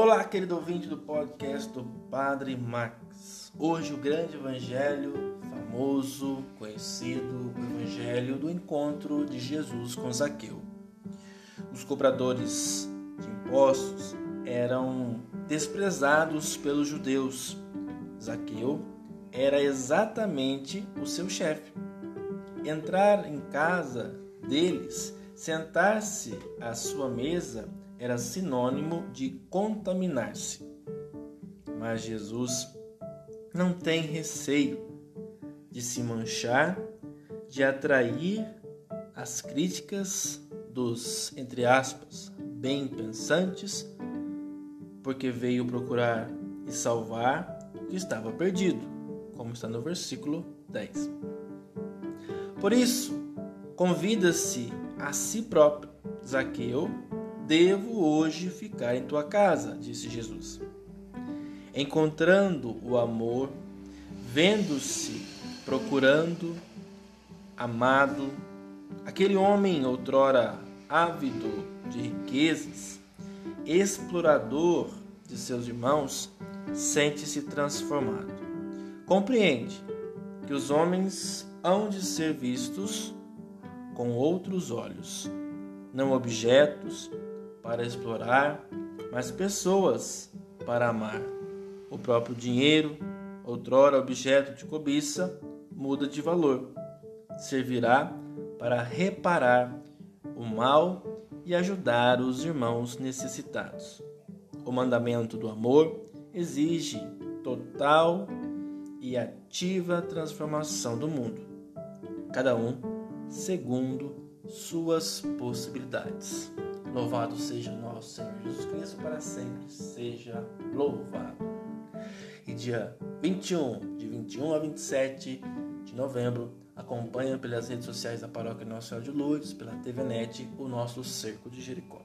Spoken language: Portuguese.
Olá, querido ouvinte do podcast do Padre Max. Hoje o grande evangelho famoso, conhecido, o evangelho do encontro de Jesus com Zaqueu. Os cobradores de impostos eram desprezados pelos judeus. Zaqueu era exatamente o seu chefe. Entrar em casa deles, sentar-se à sua mesa era sinônimo de contaminar-se. Mas Jesus não tem receio de se manchar, de atrair as críticas dos, entre aspas, bem pensantes, porque veio procurar e salvar o que estava perdido, como está no versículo 10. Por isso, convida-se a si próprio, Zaqueu, Devo hoje ficar em tua casa, disse Jesus. Encontrando o amor, vendo-se, procurando, amado, aquele homem outrora ávido de riquezas, explorador de seus irmãos, sente-se transformado. Compreende que os homens hão de ser vistos com outros olhos, não objetos, para explorar, mas pessoas para amar. O próprio dinheiro, outrora objeto de cobiça, muda de valor. Servirá para reparar o mal e ajudar os irmãos necessitados. O mandamento do amor exige total e ativa transformação do mundo, cada um segundo suas possibilidades. Louvado seja nosso Senhor Jesus Cristo, para sempre seja louvado. E dia 21, de 21 a 27 de novembro, acompanha pelas redes sociais da Paróquia Nossa Senhora de Lourdes, pela TVNet, o nosso Cerco de Jericó.